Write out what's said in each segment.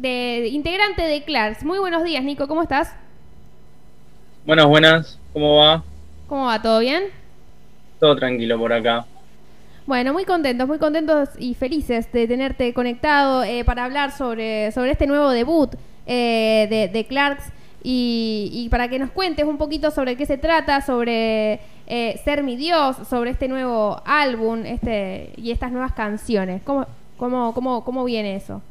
de, integrante de Clarks. Muy buenos días, Nico, ¿cómo estás? Buenas, buenas, ¿cómo va? ¿Cómo va? ¿Todo bien? Todo tranquilo por acá. Bueno, muy contentos, muy contentos y felices de tenerte conectado eh, para hablar sobre, sobre este nuevo debut eh, de, de, Clarks y, para que nos cuentes un poquito sobre qué se trata, sobre eh, Ser mi Dios, sobre este nuevo álbum este, y estas nuevas canciones. ¿Cómo, cómo, cómo, cómo viene eso?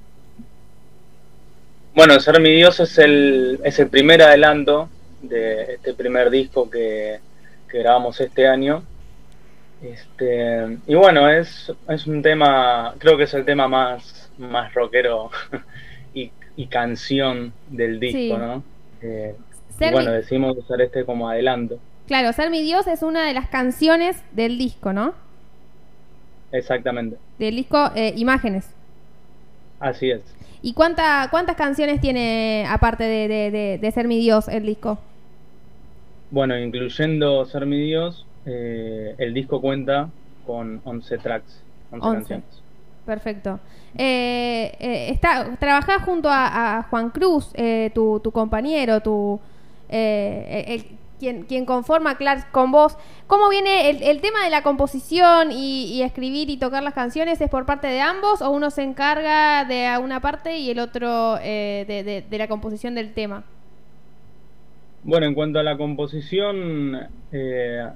Bueno, Ser mi Dios es el, es el primer adelanto de este primer disco que, grabamos este año. Este, y bueno, es, es un tema, creo que es el tema más, más rockero y, canción del disco, ¿no? Eh, y bueno, decimos usar este como adelanto. Claro, Ser mi Dios es una de las canciones del disco, ¿no? Exactamente. Del disco eh, Imágenes. Así es. ¿Y cuánta, cuántas canciones tiene, aparte de, Ser mi Dios, el disco? Bueno, incluyendo Ser mi Dios, eh, el disco cuenta con 11 tracks, 11, canciones. Perfecto. Eh, eh, está, trabajás junto a, Juan Cruz, tu, tu, compañero, tu, el, quien, quien conforma Clarks con vos. ¿Cómo viene el, tema de la composición y, escribir y tocar las canciones? ¿Es por parte de ambos o uno se encarga de una parte y el otro eh, de, la composición del tema? Bueno, en cuanto a la composición, eh,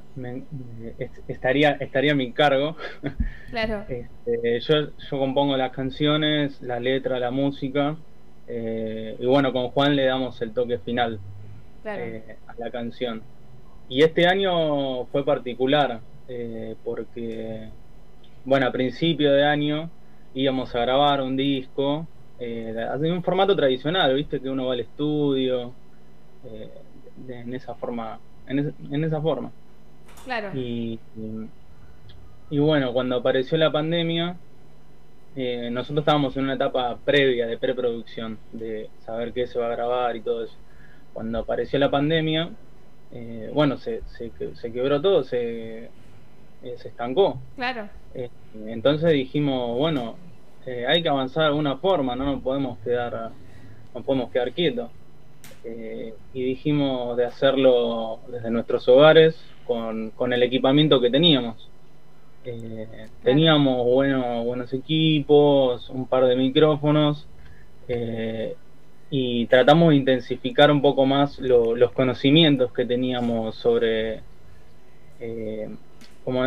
estaría, estaría a mi cargo. Claro. Este, yo, yo compongo las canciones, la letra, la música. Eh, y bueno, con Juan le damos el toque final. Eh, a la canción. Y este año fue particular eh, porque, bueno, a principio de año íbamos a grabar un disco eh, en un formato tradicional, viste que uno va al estudio en esa forma, en, esa forma. Claro. Y, y, bueno, cuando apareció la pandemia, nosotros estábamos en una etapa previa de preproducción, de saber qué se va a grabar y todo eso cuando apareció la pandemia, eh, bueno, se, se, se, quebró todo, se, eh, se estancó. Claro. Eh, entonces dijimos, bueno, hay que avanzar de alguna forma, no nos podemos quedar, no podemos quedar quietos. y dijimos de hacerlo desde nuestros hogares con, con el equipamiento que teníamos. Teníamos bueno, buenos equipos, un par de micrófonos, y tratamos de intensificar un poco más los conocimientos que teníamos sobre eh,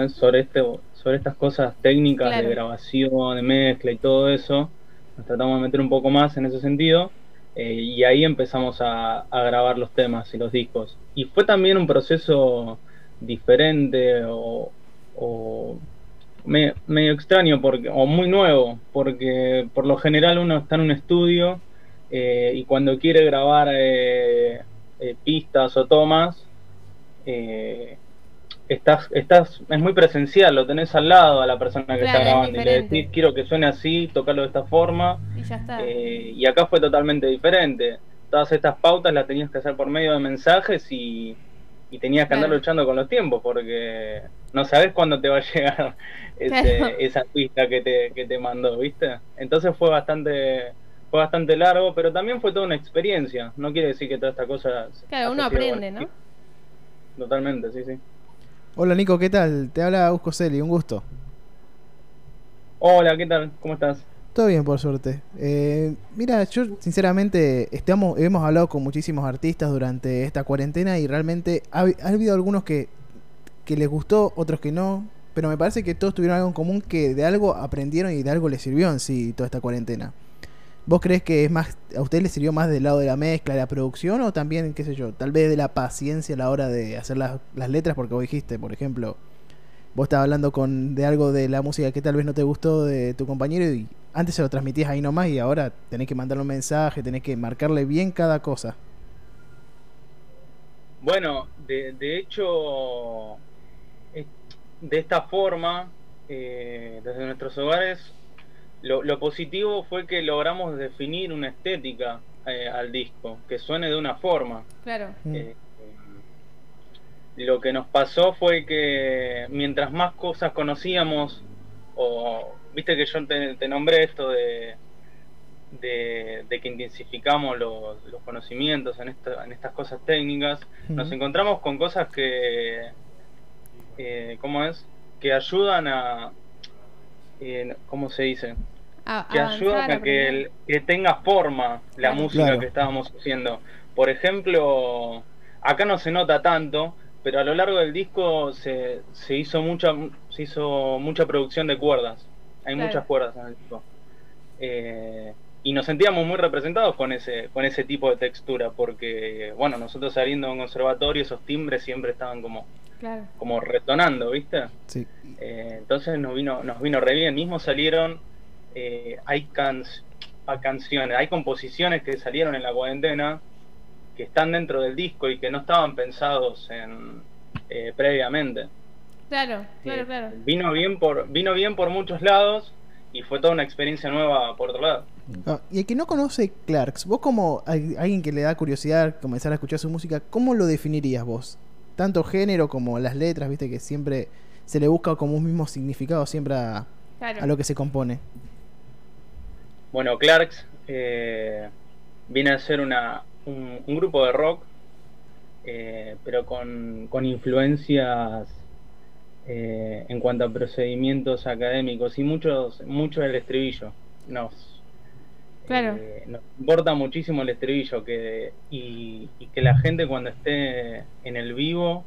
es, sobre este sobre estas cosas técnicas de grabación de mezcla y todo eso. Nos tratamos de meter un poco más en ese sentido eh, y ahí empezamos a, grabar los temas y los discos. Y fue también un proceso diferente o, medio extraño porque o muy nuevo porque por lo general uno está en un estudio eh, y cuando quiere grabar eh, eh, pistas o tomas, estás, estás, es muy presencial, lo tenés al lado a la persona que está grabando y le decís, quiero que suene así, tocarlo de esta forma. Y ya está. y acá fue totalmente diferente. Todas estas pautas las tenías que hacer por medio de mensajes y, tenías que andar luchando con los tiempos porque no sabes cuándo te va a llegar esa pista que te, que te mandó, ¿viste? Entonces fue bastante fue bastante largo, pero también fue toda una experiencia. No quiere decir que toda esta cosa. Claro, uno aprende, ¿no? Totalmente, sí, sí. Hola Nico, ¿qué tal? Te habla Usco Celi, un gusto. Hola, ¿qué tal? ¿Cómo estás? Todo bien, por suerte. Eh, mira, yo sinceramente estamos, hemos hablado con muchísimos artistas durante esta cuarentena y realmente ha, ha habido algunos que, que les gustó, otros que no, pero me parece que todos tuvieron algo en común que de algo aprendieron y de algo les sirvió en sí toda esta cuarentena. ¿Vos crees que es más, a usted le sirvió más del lado de la mezcla, de la producción o también, qué sé yo, tal vez de la paciencia a la hora de hacer las, letras? Porque vos dijiste, por ejemplo, vos estabas hablando con, de algo de la música que tal vez no te gustó de tu compañero y antes se lo transmitías ahí nomás y ahora tenés que mandarle un mensaje, tenés que marcarle bien cada cosa. Bueno, de, hecho, de esta forma, eh, desde nuestros hogares lo, positivo fue que logramos definir una estética eh, al disco, que suene de una forma. Claro. Mm. Eh, lo que nos pasó fue que mientras más cosas conocíamos, o viste que yo te, nombré esto de, de, que intensificamos los, conocimientos en, en estas cosas técnicas, nos encontramos con cosas que, eh, ¿cómo es? Que ayudan a, eh, ¿cómo se dice? Que ayudan a que, tenga forma la música que estábamos haciendo. Por ejemplo, acá no se nota tanto, pero a lo largo del disco se, se hizo mucha se hizo mucha producción de cuerdas. Hay muchas cuerdas en el disco. Eh, y nos sentíamos muy representados con ese con ese tipo de textura porque bueno nosotros saliendo de un conservatorio esos timbres siempre estaban como como retonando viste sí. Eh, entonces nos vino nos vino re bien mismo salieron eh, hay canciones hay composiciones que salieron en la cuarentena que están dentro del disco y que no estaban pensados en eh, previamente claro claro claro vino bien por vino bien por muchos lados y fue toda una experiencia nueva por otro lado. Ah, y el que no conoce Clarks, vos como alguien que le da curiosidad comenzar a escuchar su música, ¿cómo lo definirías vos? Tanto género como las letras, viste que siempre se le busca como un mismo significado siempre a, lo que se compone. Bueno, Clarks eh, viene a ser una, un, grupo de rock, eh, pero con, con influencias eh, en cuanto a procedimientos académicos y muchos mucho el estribillo nos claro. Eh, nos importa muchísimo el estribillo que y, que la gente cuando esté en el vivo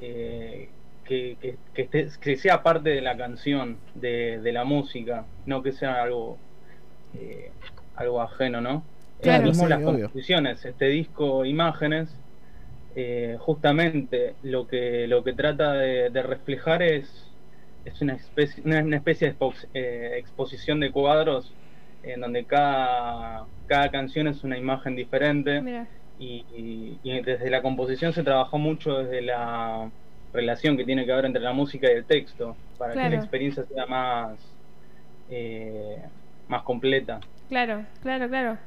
eh, que, que, sea parte de la canción de, la música no que sea algo algo ajeno no claro, mismo las composiciones este disco imágenes eh, justamente lo que, lo que trata de, reflejar es, es una, especie, una, especie de eh, exposición de cuadros en donde cada, cada canción es una imagen diferente. Y, desde la composición se trabajó mucho desde la relación que tiene que haber entre la música y el texto para que la experiencia sea más, eh, más completa. Claro, claro, claro.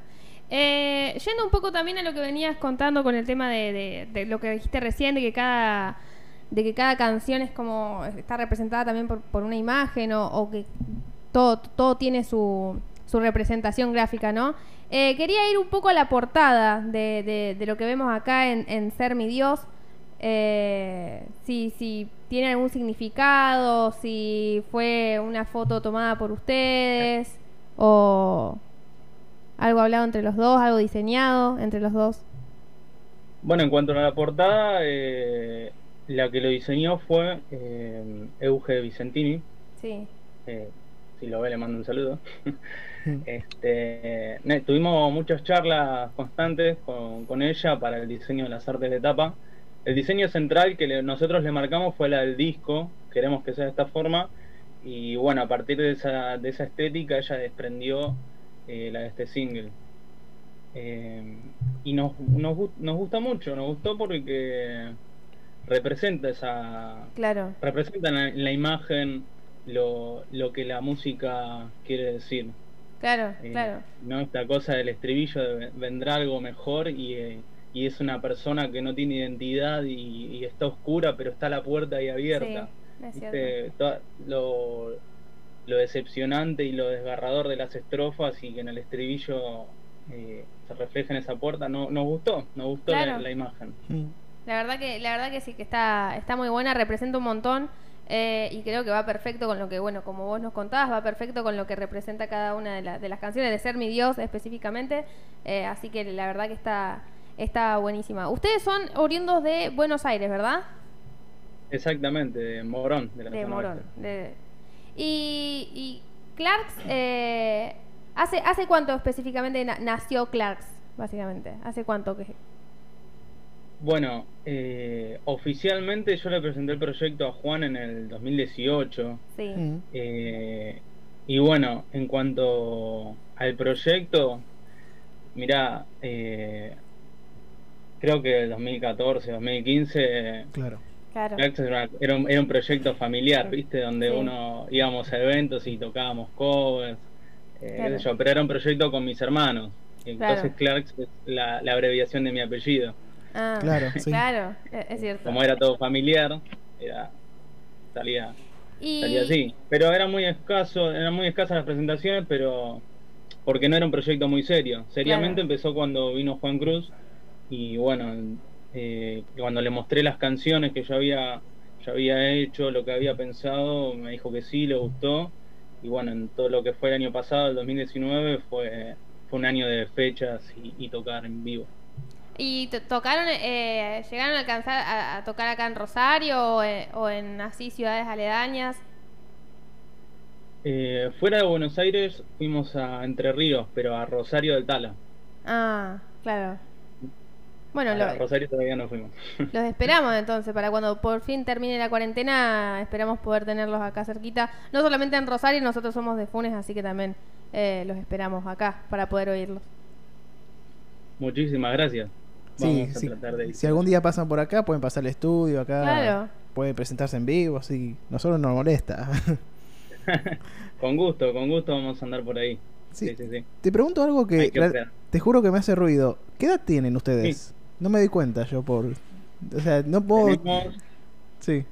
Eh, yendo un poco también a lo que venías contando con el tema de, lo que dijiste recién, de que cada de que cada canción es como está representada también por, una imagen o, que todo, todo tiene su, su representación gráfica, ¿no? Eh, quería ir un poco a la portada de, de lo que vemos acá en, Ser mi Dios. Eh, si, si tiene algún significado, si fue una foto tomada por ustedes o algo hablado entre los dos, algo diseñado entre los dos. Bueno, en cuanto a la portada, eh, la que lo diseñó fue eh, Euge Vicentini. Sí. Eh, si lo ve, le mando un saludo. este, tuvimos muchas charlas constantes con, con, ella para el diseño de las artes de tapa. El diseño central que nosotros le marcamos fue la del disco, queremos que sea de esta forma. Y bueno, a partir de esa, de esa estética, ella desprendió eh, la de este single. Eh, y nos, nos, nos, gusta mucho, nos gustó porque representa esa. Claro. Representa en la, imagen lo, lo, que la música quiere decir. Claro, eh, claro. No esta cosa del estribillo de vendrá algo mejor y, y es una persona que no tiene identidad y, está oscura, pero está la puerta ahí abierta. Lo, lo decepcionante y lo desgarrador de las estrofas y que en el estribillo eh, se refleja en esa puerta, no, nos gustó, nos gustó la, imagen. Mm. La verdad que, la verdad que sí que está, está muy buena, representa un montón. Eh, y creo que va perfecto con lo que, bueno, como vos nos contabas, va perfecto con lo que representa cada una de, de las canciones, de Ser mi Dios específicamente. Eh, así que la verdad que está, está buenísima. Ustedes son oriundos de Buenos Aires, ¿verdad? Exactamente, de Morón. De, la de Morón. De, y, y Clarks, eh, ¿hace, ¿hace cuánto específicamente nació Clarks, básicamente? ¿Hace cuánto que...? Bueno, eh, oficialmente yo le presenté el proyecto a Juan en el 2018. Sí. Mm. Eh, y bueno, en cuanto al proyecto, mira, eh, creo que el 2014, 2015, claro. Claro. Era, un, proyecto familiar, ¿viste? Donde uno íbamos a eventos y tocábamos covers, eh, pero era un proyecto con mis hermanos. Entonces Clarks es la, abreviación de mi apellido. Ah, claro, claro, e, es cierto. Como era todo familiar, era, salía, salía así. Pero era muy escaso, eran muy escasas las presentaciones, pero porque no era un proyecto muy serio. Seriamente empezó cuando vino Juan Cruz y bueno, eh, cuando le mostré las canciones que yo había, yo había hecho, lo que había pensado, me dijo que sí, le gustó. Y bueno, en todo lo que fue el año pasado, el 2019, fue, fue un año de fechas y, tocar en vivo. ¿Y tocaron, eh, llegaron a alcanzar a, tocar acá en Rosario o, eh, o en así ciudades aledañas? Eh, fuera de Buenos Aires fuimos a Entre Ríos, pero a Rosario del Tala. Ah, claro. Bueno, a Rosario todavía no fuimos. Los esperamos entonces, para cuando por fin termine la cuarentena, esperamos poder tenerlos acá cerquita. No solamente en Rosario, nosotros somos de Funes, así que también eh, los esperamos acá para poder oírlos. Muchísimas gracias. Sí, Si algún día pasan por acá, pueden pasar al estudio acá. Claro. Pueden presentarse en vivo, así nosotros nos molesta. con gusto, con gusto vamos a andar por ahí. Sí. Sí, sí, Te pregunto algo que, te juro que me hace ruido. ¿Qué edad tienen ustedes? No me doy cuenta yo por... O sea, no puedo... Sí.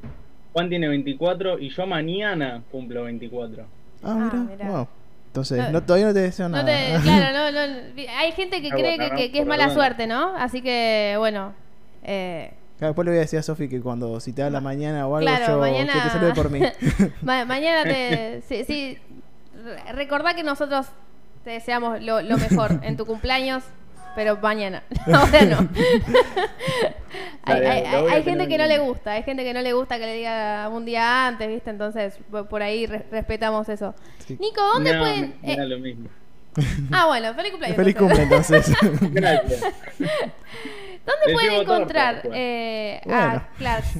Juan tiene 24 y yo mañana cumplo 24. Ah, mira. Ah, wow. Entonces, no, todavía no te deseo nada. claro, no, no, hay gente que cree que, que, es mala suerte, ¿no? Así que, bueno. Eh, después le voy a decir a Sofi que cuando si te da la mañana o algo, yo, mañana... que te salude por mí. mañana te. Sí, sí. Recordá que nosotros te deseamos lo, lo mejor en tu cumpleaños pero mañana. Ahora no. hay, gente que no le gusta, hay gente que no le gusta que le diga un día antes, ¿viste? Entonces, por ahí respetamos eso. Nico, ¿dónde pueden...? Eh... lo mismo. Ah, bueno, feliz cumpleaños. Feliz cumpleaños, entonces. Gracias. ¿Dónde pueden encontrar eh, a Clarks?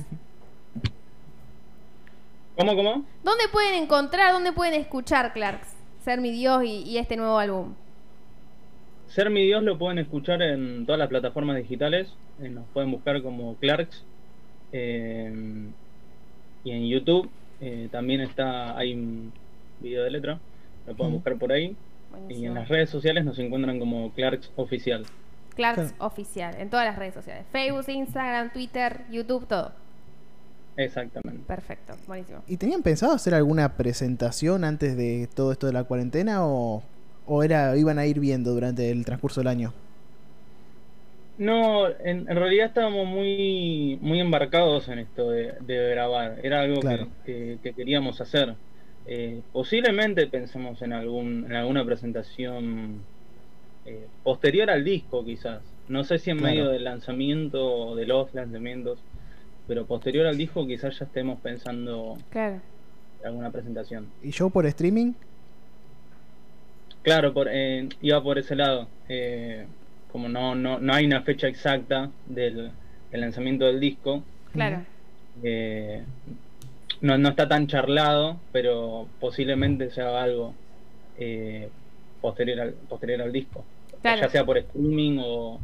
¿Cómo, cómo? ¿Dónde pueden encontrar, dónde pueden escuchar Clarks? Ser mi Dios y este nuevo álbum. Ser mi Dios lo pueden escuchar en todas las plataformas digitales. Eh, nos pueden buscar como Clarks. Eh, y en YouTube eh, también está hay un video de letra. Lo pueden buscar por ahí. Y en las redes sociales nos encuentran como Clarks Oficial. Clarks Oficial, en todas las redes sociales. Facebook, Instagram, Twitter, YouTube, todo. Exactamente. Perfecto, buenísimo. ¿Y tenían pensado hacer alguna presentación antes de todo esto de la cuarentena o o era iban a ir viendo durante el transcurso del año? No, en, realidad estábamos muy muy embarcados en esto de, grabar. Era algo que, queríamos hacer. Eh, posiblemente pensemos en algún en alguna presentación eh, posterior al disco, quizás. No sé si en medio del lanzamiento o de los lanzamientos, pero posterior al disco quizás ya estemos pensando en alguna presentación. ¿Y show por streaming? Claro, por, eh, iba por ese lado. Eh, como no, no, no hay una fecha exacta del, lanzamiento del disco. Claro. Eh, no, no está tan charlado, pero posiblemente se haga algo posterior, al, posterior al disco. Ya sea por streaming o,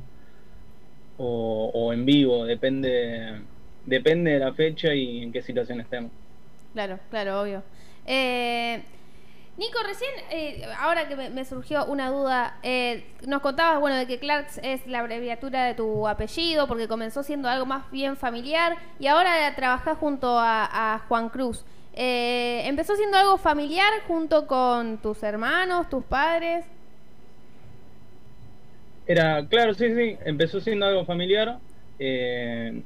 o, o, en vivo, depende, depende de la fecha y en qué situación estemos. Claro, claro, obvio. Eh, Nico, recién, eh, ahora que me, surgió una duda, eh, nos contabas, bueno, de que Clarks es la abreviatura de tu apellido, porque comenzó siendo algo más bien familiar y ahora trabajás junto a, Juan Cruz. Eh, ¿Empezó siendo algo familiar junto con tus hermanos, tus padres? Era, claro, sí, sí, empezó siendo algo familiar. y,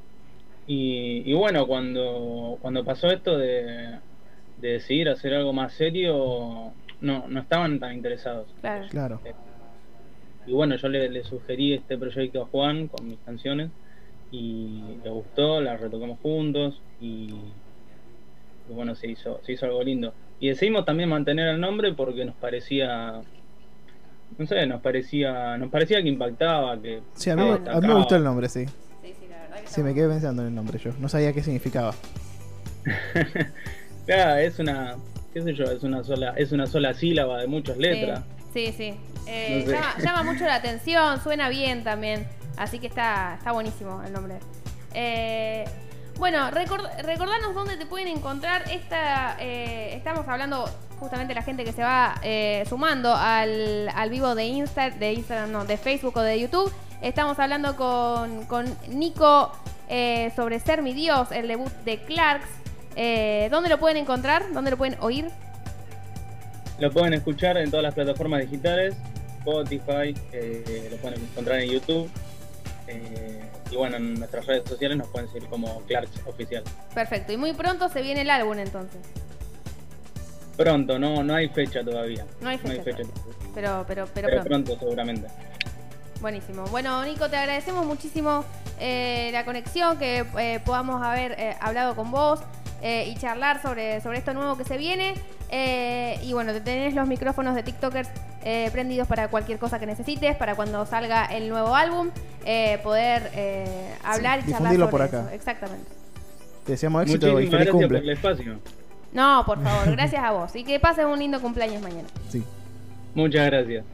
y bueno, cuando, cuando pasó esto de de decidir hacer algo más serio, no, no estaban tan interesados. Claro. Eh, y bueno, yo le, sugerí este proyecto a Juan con mis canciones y le gustó, la retocamos juntos y, bueno, se hizo, se hizo algo lindo. Y decidimos también mantener el nombre porque nos parecía no sé, nos parecía, nos parecía que impactaba, que Sí, a mí, a mí me gustó el nombre, sí. Sí, sí, la verdad que Sí, me quedé pensando en el nombre yo. No sabía qué significaba. es una, qué sé yo, es una sola, es una sola sílaba de muchas letras. Sí, sí. Eh, llama, mucho la atención, suena bien también. Así que está, está buenísimo el nombre. Eh, bueno, recordanos dónde te pueden encontrar. Esta, eh, estamos hablando justamente de la gente que se va sumando al, al, vivo de Insta, de Instagram, no, de Facebook o de YouTube. Estamos hablando con, con Nico sobre Ser mi Dios, el debut de Clarks. Eh, ¿Dónde lo pueden encontrar? ¿Dónde lo pueden oír? Lo pueden escuchar en todas las plataformas digitales, Spotify, eh, lo pueden encontrar en YouTube. Eh, y bueno, en nuestras redes sociales nos pueden seguir como Clarks Oficial. Perfecto, y muy pronto se viene el álbum entonces. Pronto, no, no hay fecha todavía. No hay fecha. Pero, pero, pero, pero pronto. seguramente. Buenísimo. Bueno, Nico, te agradecemos muchísimo eh, la conexión, que eh, podamos haber eh, hablado con vos y charlar sobre, sobre esto nuevo que se viene. y bueno, tenés los micrófonos de TikTokers prendidos para cualquier cosa que necesites, para cuando salga el nuevo álbum, poder hablar y charlar sobre por acá. Eso. Exactamente. Te deseamos éxito y feliz cumple. el espacio. No, por favor, gracias a vos. Y que pases un lindo cumpleaños mañana. Sí. Muchas gracias.